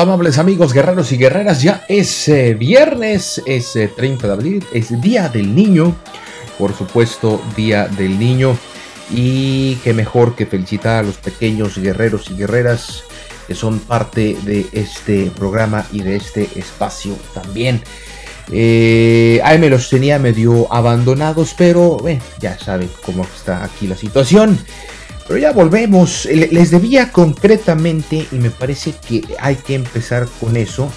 Amables amigos, guerreros y guerreras. Ya es eh, viernes, es 30 eh, de abril, es Día del Niño. Por supuesto, Día del Niño. Y qué mejor que felicitar a los pequeños guerreros y guerreras que son parte de este programa y de este espacio también. Eh, ahí me los tenía medio abandonados, pero ya saben cómo está aquí la situación. Pero ya volvemos. Les debía concretamente, y me parece que hay que empezar con eso,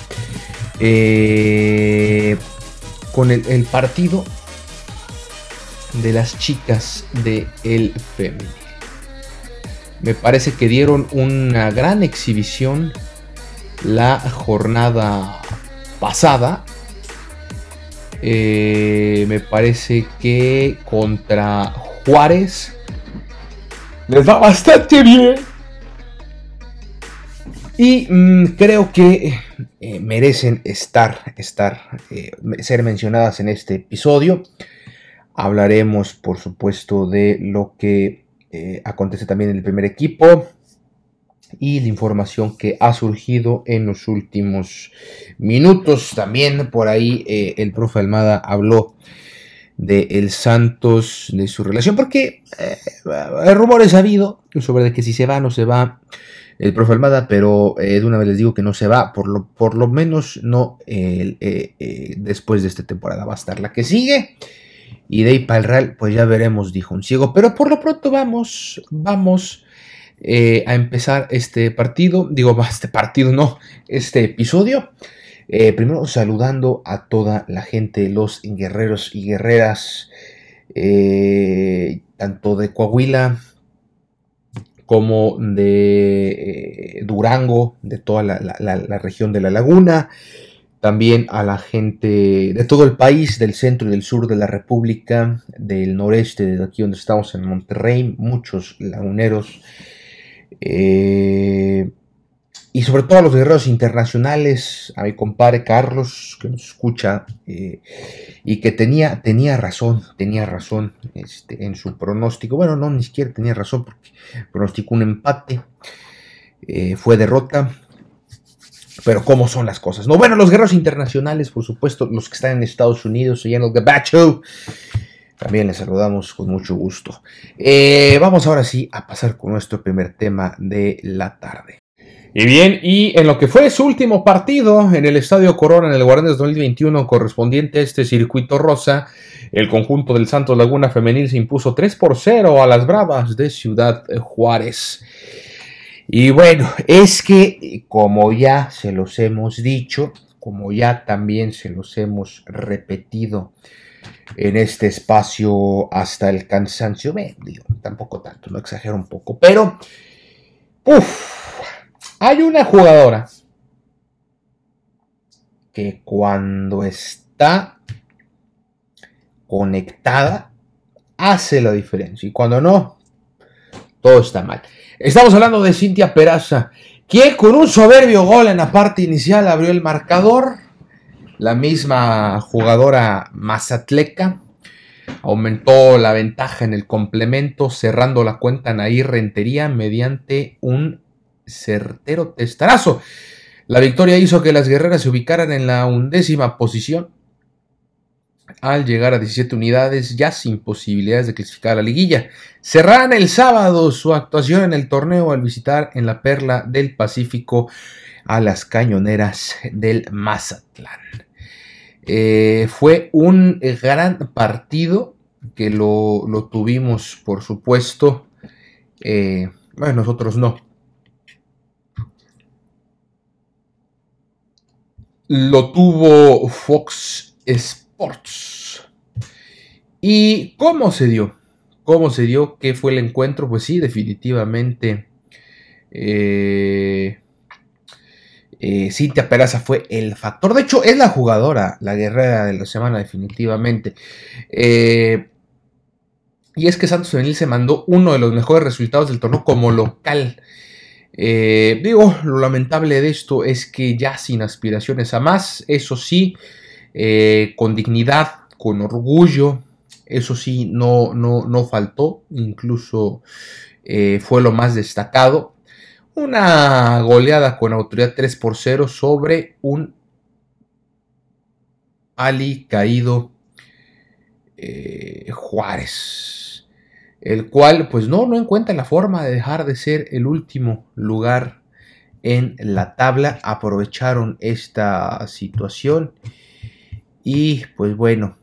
eh, con el, partido de las chicas de el femenino. Me parece que dieron una gran exhibición la jornada pasada. Eh, me parece que contra Juárez les va bastante bien. Y mm, creo que eh, merecen estar, estar, eh, ser mencionadas en este episodio. Hablaremos, por supuesto, de lo que eh, acontece también en el primer equipo y la información que ha surgido en los últimos minutos. También por ahí el profe Almada habló de el Santos, de su relación, porque eh, hay rumores ha habido sobre de que si se va no se va el profe Almada, pero eh, de una vez les digo que no se va, por lo, por lo menos no eh, después de esta temporada, va a estar la que sigue. Y de ahí para el Real, pues ya veremos, dijo un ciego. Pero por lo pronto vamos, vamos a empezar este partido. Digo, este partido, no, este episodio. Eh, primero saludando a toda la gente, los guerreros y guerreras, eh, tanto de Coahuila como de eh, Durango, de toda la, región de la laguna, también a la gente de todo el país, del centro y del sur de la República, del noreste, de aquí donde estamos en Monterrey, muchos laguneros y sobre todo a los guerreros internacionales, a mi compadre Carlos, que nos escucha, eh, y que tenía, tenía razón, tenía razón este, en su pronóstico. Bueno, no, ni siquiera tenía razón, porque pronosticó un empate, eh, fue derrota. Pero cómo son las cosas. No, bueno, los guerreros internacionales, por supuesto, los que están en Estados Unidos y en el Gabacho, también les saludamos con mucho gusto. Eh, vamos ahora sí a pasar con nuestro primer tema de la tarde. Y bien, y en lo que fue su último partido en el Estadio Corona en el Guardianes 2021 correspondiente a este circuito rosa, el conjunto del Santos Laguna Femenil se impuso 3 por 0 a las Bravas de Ciudad Juárez. Y bueno, es que como ya se los hemos dicho, como ya también se los hemos repetido en este espacio hasta el cansancio, digo, tampoco tanto, no exagero un poco, pero, uff, hay una jugadora que cuando está conectada hace la diferencia y cuando no, todo está mal. Estamos hablando de Cintia Peraza, que con un soberbio gol en la parte inicial abrió el marcador. La misma jugadora mazatleca aumentó la ventaja en el complemento, cerrando la cuenta Nair Rentería mediante un certero testarazo. La victoria hizo que las guerreras se ubicaran en la undécima posición al llegar a 17 unidades, ya sin posibilidades de clasificar a la liguilla. Cerrarán el sábado su actuación en el torneo al visitar en la Perla del Pacífico a las cañoneras del Mazatlán. Eh, fue un gran partido que lo, tuvimos, por supuesto. Eh, bueno, nosotros no. Lo tuvo Fox Sports. ¿Y cómo se dio? ¿Cómo se dio? ¿Qué fue el encuentro? Pues sí, definitivamente. Eh, eh, Cintia Peraza fue el factor. De hecho, es la jugadora, la guerrera de la semana, definitivamente. Eh, y es que Santos Femenil se mandó uno de los mejores resultados del torneo como local. Eh, digo, lo lamentable de esto es que ya sin aspiraciones a más, eso sí, con dignidad, con orgullo, eso sí, no, no, no faltó, incluso fue lo más destacado. Una goleada con autoridad 3 por 0 sobre un Ali caído eh, Juárez, el cual pues no, no encuentra la forma de dejar de ser el último lugar en la tabla, aprovecharon esta situación y pues bueno,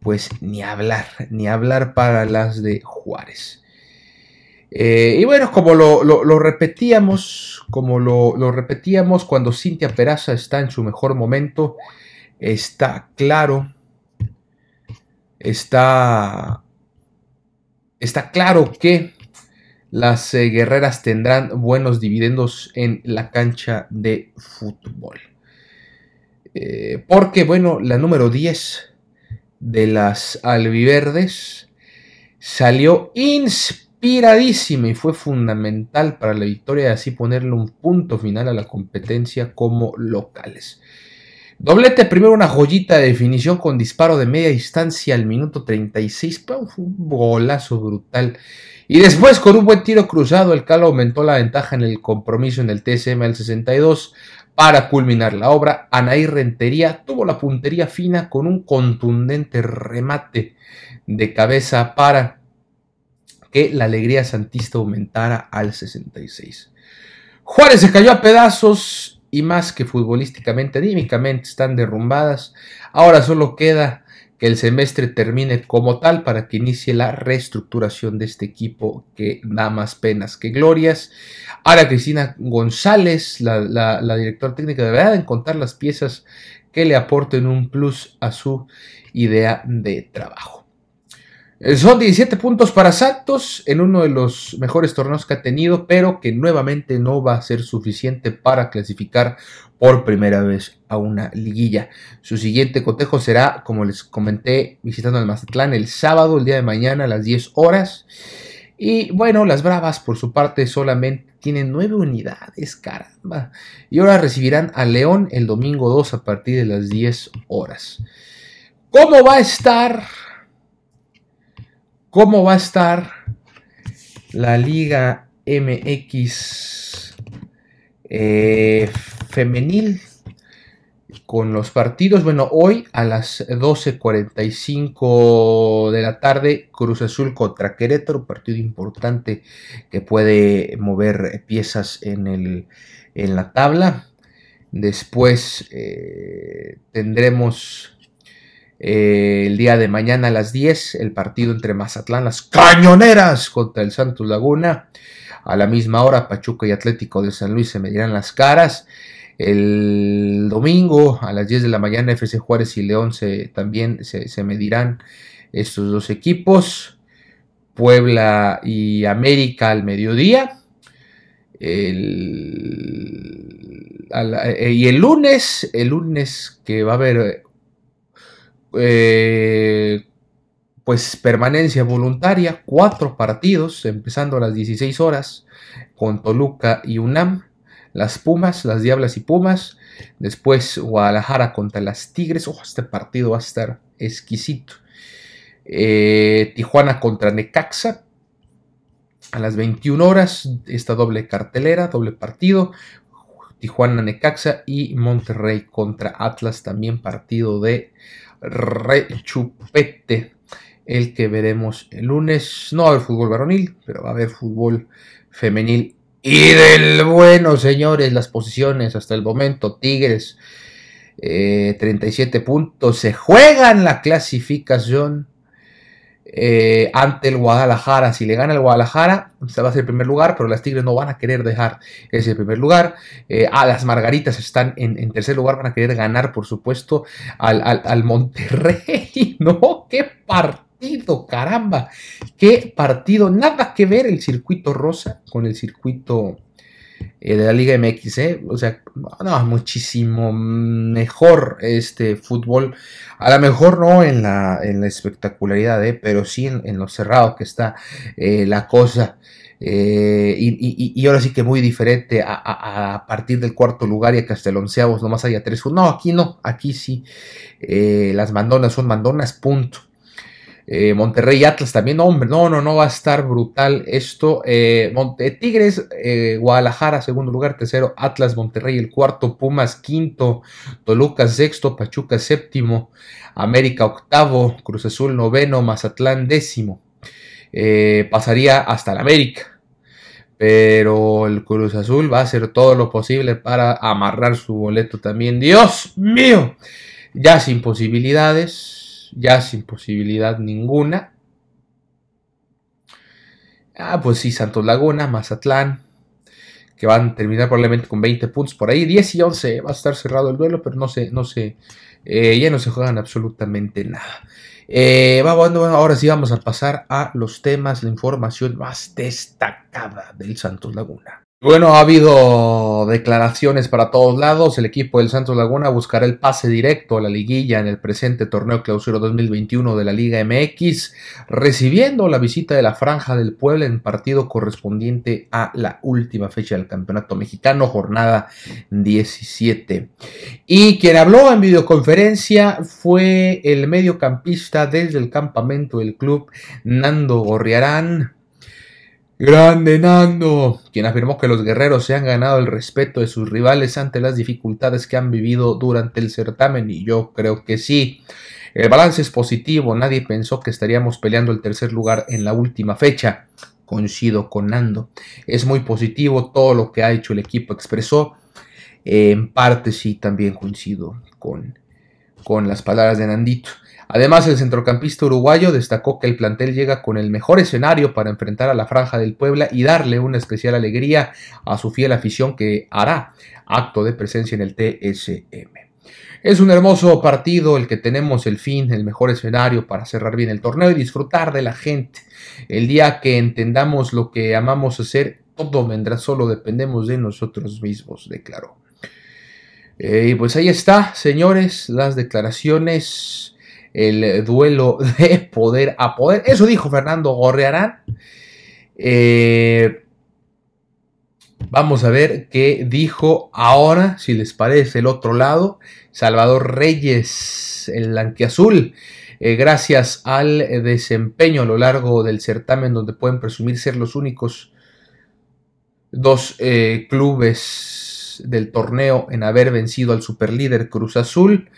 pues ni hablar, ni hablar para las de Juárez. Eh, y bueno, como lo, repetíamos, como lo, repetíamos cuando Cintia Peraza está en su mejor momento, está claro, está, está claro que las eh, guerreras tendrán buenos dividendos en la cancha de fútbol. Eh, porque, bueno, la número 10 de las albiverdes salió inspiradísima y fue fundamental para la victoria y así ponerle un punto final a la competencia como locales. Doblete primero una joyita de definición con disparo de media distancia al minuto 36, fue un golazo brutal. Y después con un buen tiro cruzado el Calo aumentó la ventaja en el compromiso en el TSM al 62 para culminar la obra. Anaí Rentería tuvo la puntería fina con un contundente remate de cabeza para que la alegría santista aumentara al 66. Juárez se cayó a pedazos y más que futbolísticamente, anímicamente están derrumbadas. Ahora solo queda que el semestre termine como tal para que inicie la reestructuración de este equipo que da más penas que glorias. Ahora Cristina González, la, directora técnica, deberá de encontrar las piezas que le aporten un plus a su idea de trabajo. Eh, son 17 puntos para Santos en uno de los mejores torneos que ha tenido, pero que nuevamente no va a ser suficiente para clasificar por primera vez a una liguilla. Su siguiente cotejo será, como les comenté, visitando el Mazatlán el sábado, el día de mañana a las 10 horas. Y bueno, las Bravas por su parte solamente tienen 9 unidades, caramba. Y ahora recibirán a León el domingo 2 a partir de las 10 horas. ¿Cómo va a estar cómo va a estar la Liga MX eh, femenil con los partidos. Bueno, hoy a las 12.45 de la tarde, Cruz Azul contra Querétaro, partido importante que puede mover piezas en, el, en la tabla. Después eh, tendremos eh, el día de mañana a las 10, el partido entre Mazatlán, las cañoneras contra el Santos Laguna. A la misma hora, Pachuca y Atlético de San Luis se medirán las caras. El domingo a las 10 de la mañana, FC Juárez y León se, también se, medirán estos dos equipos. Puebla y América al mediodía. Eh, y el lunes, el lunes que va a haber eh, pues permanencia voluntaria, cuatro partidos, empezando a las 16 horas, con Toluca y UNAM, las Pumas, las Diablas y Pumas, después Guadalajara contra las Tigres, oh, este partido va a estar exquisito, eh, Tijuana contra Necaxa, a las 21 horas, esta doble cartelera, doble partido, Tijuana Necaxa y Monterrey contra Atlas, también partido de rechupete el que veremos el lunes. No va fútbol varonil, pero va a haber fútbol femenil. Y del bueno, señores, las posiciones hasta el momento. Tigres, 37 eh, puntos. Se juegan la clasificación eh, ante el Guadalajara. Si le gana el Guadalajara, se va a ser el primer lugar, pero las Tigres no van a querer dejar ese primer lugar. Eh, a las Margaritas están en, tercer lugar, van a querer ganar, por supuesto, al, al Monterrey. no, qué partido, caramba, qué partido. Nada que ver el circuito rosa con el circuito eh, de la Liga MX, ¿eh? o sea, no, muchísimo mejor este fútbol, a lo mejor no en la, en la espectacularidad, ¿eh? pero sí en, lo cerrado que está eh, la cosa. Y, ahora sí que muy diferente a, partir del cuarto lugar y que hasta el onceavo nomás haya tres. No, aquí no, aquí sí. las mandonas son mandonas, punto. Eh, Monterrey Atlas también, hombre, no, no, no va a estar brutal esto. Eh, Tigres, eh, Guadalajara, segundo lugar, tercero, Atlas, Monterrey, el cuarto, Pumas, quinto, Toluca, sexto, Pachuca, séptimo, América, octavo, Cruz Azul, noveno, Mazatlán, décimo. pasaría hasta el América. Pero el Cruz Azul va a hacer todo lo posible para amarrar su boleto también. Dios mío, ya sin posibilidades ya sin posibilidad ninguna. Ah, pues sí, Santos Laguna, Mazatlán, que van a terminar probablemente con 20 puntos por ahí. 10 y 11 va a estar cerrado el duelo, pero no se, no se, eh, ya no se juegan absolutamente nada. Eh, bueno, ahora sí vamos a pasar a los temas, la información más destacada del Santos Laguna. Bueno, ha habido declaraciones para todos lados. El equipo del Santos Laguna buscará el pase directo a la liguilla en el presente torneo clausura 2021 de la Liga MX, recibiendo la visita de la Franja del Puebla en partido correspondiente a la última fecha del Campeonato Mexicano, jornada 17. Y quien habló en videoconferencia fue el mediocampista desde el campamento del club, Nando Gorriarán Grande Nando, quien afirmó que los guerreros se han ganado el respeto de sus rivales ante las dificultades que han vivido durante el certamen y yo creo que sí. El balance es positivo, nadie pensó que estaríamos peleando el tercer lugar en la última fecha. Coincido con Nando. Es muy positivo todo lo que ha hecho el equipo, expresó. En parte sí, también coincido con, con las palabras de Nandito. Además, el centrocampista uruguayo destacó que el plantel llega con el mejor escenario para enfrentar a la Franja del Puebla y darle una especial alegría a su fiel afición que hará acto de presencia en el TSM. Es un hermoso partido el que tenemos el fin, el mejor escenario para cerrar bien el torneo y disfrutar de la gente. El día que entendamos lo que amamos hacer, todo vendrá, solo dependemos de nosotros mismos, declaró. Eh, y pues ahí está, señores, las declaraciones el duelo de poder a poder. Eso dijo Fernando Gorrearán. Eh, vamos a ver qué dijo ahora, si les parece, el otro lado. Salvador Reyes, el blanquiazul. Eh, gracias al desempeño a lo largo del certamen, donde pueden presumir ser los únicos dos eh, clubes del torneo en haber vencido al superlíder Cruz Azul.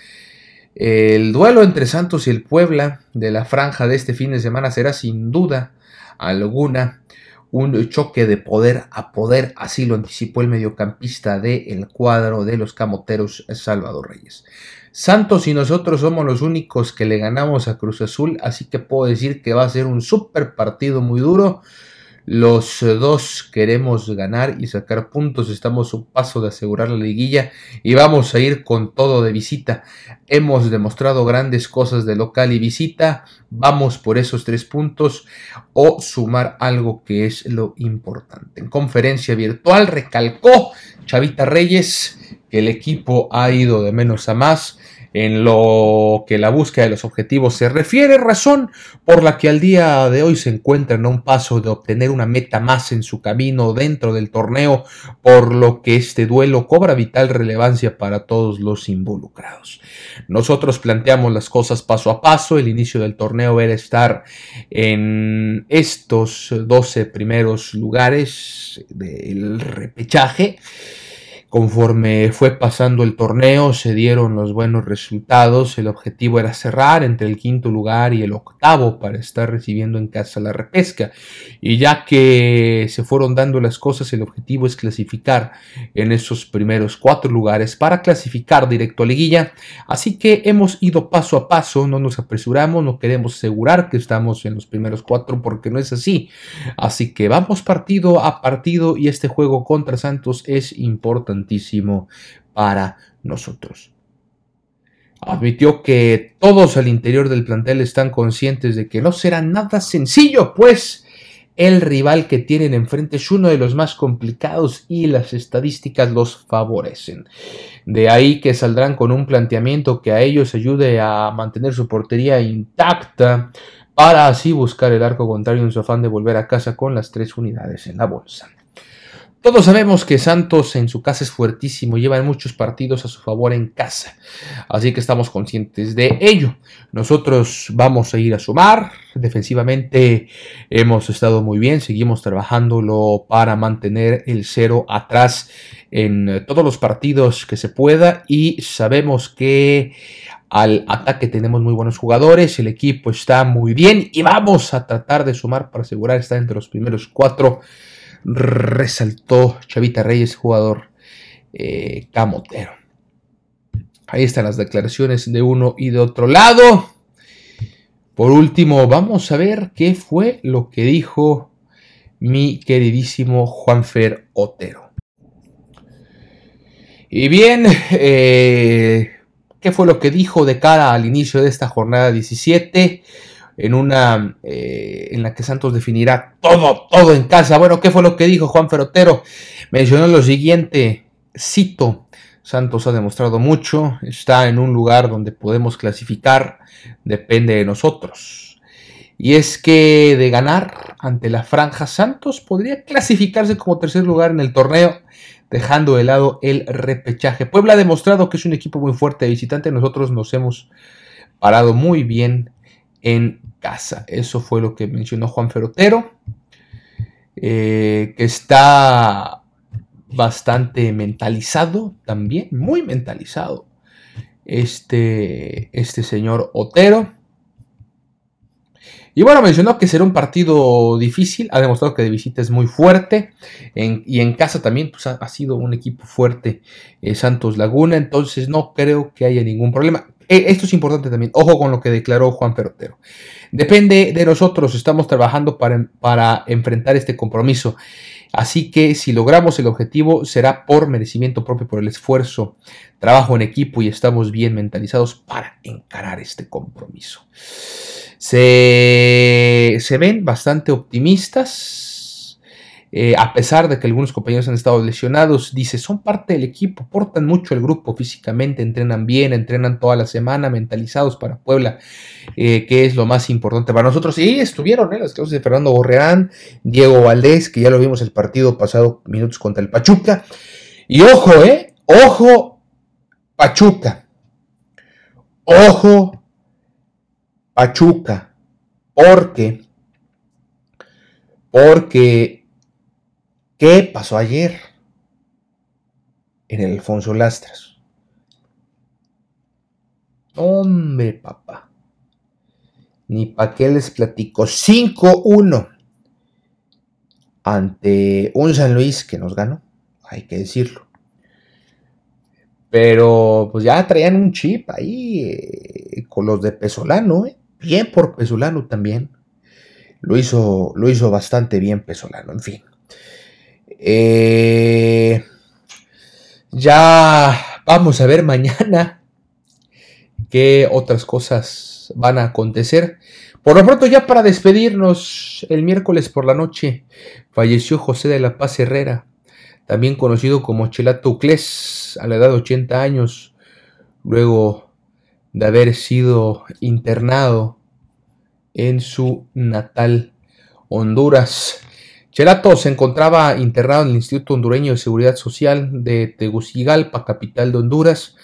El duelo entre Santos y el Puebla de la franja de este fin de semana será sin duda alguna un choque de poder a poder, así lo anticipó el mediocampista del cuadro de los Camoteros Salvador Reyes. Santos y nosotros somos los únicos que le ganamos a Cruz Azul, así que puedo decir que va a ser un super partido muy duro los dos queremos ganar y sacar puntos. Estamos a un paso de asegurar la liguilla y vamos a ir con todo de visita. Hemos demostrado grandes cosas de local y visita. Vamos por esos tres puntos o sumar algo que es lo importante. En conferencia virtual recalcó Chavita Reyes que el equipo ha ido de menos a más en lo que la búsqueda de los objetivos se refiere, razón por la que al día de hoy se encuentran a un paso de obtener una meta más en su camino dentro del torneo, por lo que este duelo cobra vital relevancia para todos los involucrados. Nosotros planteamos las cosas paso a paso, el inicio del torneo era estar en estos 12 primeros lugares del repechaje Conforme fue pasando el torneo se dieron los buenos resultados, el objetivo era cerrar entre el quinto lugar y el octavo para estar recibiendo en casa la repesca. Y ya que se fueron dando las cosas el objetivo es clasificar en esos primeros cuatro lugares para clasificar directo a liguilla, así que hemos ido paso a paso, no nos apresuramos, no queremos asegurar que estamos en los primeros cuatro porque no es así, así que vamos partido a partido y este juego contra Santos es importante para nosotros. Admitió que todos al interior del plantel están conscientes de que no será nada sencillo, pues el rival que tienen enfrente es uno de los más complicados y las estadísticas los favorecen. De ahí que saldrán con un planteamiento que a ellos ayude a mantener su portería intacta para así buscar el arco contrario en su afán de volver a casa con las tres unidades en la bolsa. Todos sabemos que Santos en su casa es fuertísimo, lleva muchos partidos a su favor en casa, así que estamos conscientes de ello. Nosotros vamos a ir a sumar, defensivamente hemos estado muy bien, seguimos trabajándolo para mantener el cero atrás en todos los partidos que se pueda y sabemos que al ataque tenemos muy buenos jugadores, el equipo está muy bien y vamos a tratar de sumar para asegurar estar entre los primeros cuatro resaltó Chavita Reyes, jugador eh, camotero. Ahí están las declaraciones de uno y de otro lado. Por último, vamos a ver qué fue lo que dijo mi queridísimo Juanfer Otero. Y bien, eh, ¿qué fue lo que dijo de cara al inicio de esta jornada 17? En una eh, en la que Santos definirá todo, todo en casa. Bueno, ¿qué fue lo que dijo Juan Ferotero? Mencionó lo siguiente, cito, Santos ha demostrado mucho, está en un lugar donde podemos clasificar, depende de nosotros. Y es que de ganar ante la franja, Santos podría clasificarse como tercer lugar en el torneo, dejando de lado el repechaje. Puebla ha demostrado que es un equipo muy fuerte de visitante, nosotros nos hemos parado muy bien en casa. Eso fue lo que mencionó Juan Ferotero, eh, que está bastante mentalizado también, muy mentalizado, este, este señor Otero. Y bueno, mencionó que será un partido difícil, ha demostrado que de visita es muy fuerte y en casa también pues, ha, sido un equipo fuerte eh, Santos Laguna, entonces no creo que haya ningún problema. Eh, esto es importante también, ojo con lo que declaró Juan Ferrotero. Depende de nosotros, estamos trabajando para, para enfrentar este compromiso. Así que si logramos el objetivo será por merecimiento propio, por el esfuerzo, trabajo en equipo y estamos bien mentalizados para encarar este compromiso. Se, se ven bastante optimistas eh, a pesar de que algunos compañeros han estado lesionados, dice, son parte del equipo, portan mucho el grupo físicamente, entrenan bien, entrenan toda la semana, mentalizados para Puebla, eh, que es lo más importante para nosotros. Y estuvieron ¿eh? las clases de Fernando Borreán, Diego Valdés, que ya lo vimos el partido pasado, minutos contra el Pachuca. Y ojo, ¿eh? Ojo, Pachuca. Ojo, Pachuca. Porque, porque ¿Qué pasó ayer en el Alfonso Lastras? Hombre, papá. Ni pa' qué les platico. 5-1 ante un San Luis que nos ganó, hay que decirlo. Pero pues ya traían un chip ahí eh, con los de Pesolano, eh. bien por Pesolano también. Lo hizo, lo hizo bastante bien Pesolano, en fin. Eh, ya vamos a ver mañana qué otras cosas van a acontecer. Por lo pronto, ya para despedirnos, el miércoles por la noche falleció José de la Paz Herrera, también conocido como Chelato Uclés, a la edad de 80 años, luego de haber sido internado en su natal Honduras. Chelato se encontraba internado en el Instituto Hondureño de Seguridad Social de Tegucigalpa, capital de Honduras,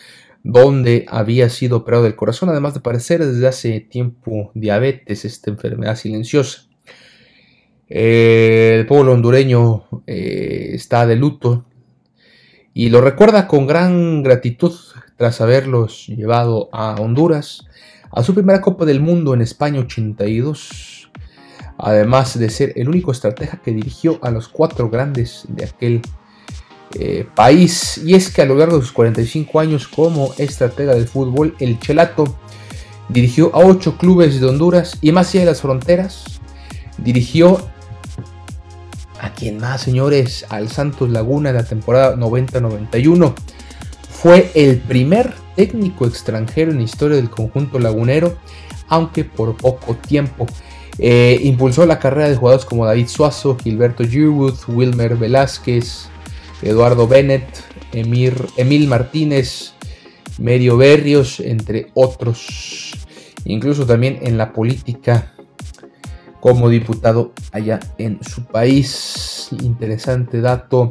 donde había sido operado del corazón, además de padecer desde hace tiempo diabetes, esta enfermedad silenciosa. el pueblo hondureño eh, está de luto y lo recuerda con gran gratitud tras haberlos llevado a Honduras a su primera Copa del Mundo en España 82, además de ser el único estratega que dirigió a los cuatro grandes de aquel eh, país. Y es que a lo largo de sus 45 años como estratega del fútbol, el Chelato dirigió a ocho clubes de Honduras y más allá de las fronteras, dirigió a quien más, señores, al Santos Laguna de la temporada 90-91. Fue el primer técnico extranjero en la historia del conjunto lagunero, aunque por poco tiempo. Eh, impulsó la carrera de jugadores como David Suazo, Gilberto Yearwood, Wilmer Velázquez, Eduardo Bennett, Emir, Emil Martínez, Medio Berrios, entre otros. Incluso también en la política como diputado allá en su país. Interesante dato.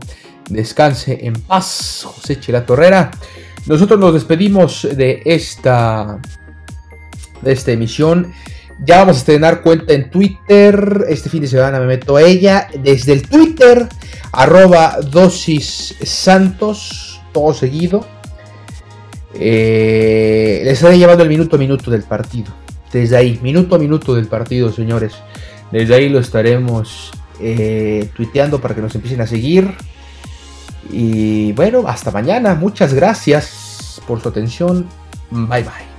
Descanse en paz, José Chela Torrera. Nosotros nos despedimos de esta, de esta emisión. Ya vamos a estrenar cuenta en Twitter. Este fin de semana me meto a ella. Desde el Twitter, arroba dosis santos, todo seguido. Eh, les estaré llevando el minuto a minuto del partido. Desde ahí, minuto a minuto del partido, señores. Desde ahí lo estaremos eh, tuiteando para que nos empiecen a seguir. Y bueno, hasta mañana. Muchas gracias por su atención. Bye bye.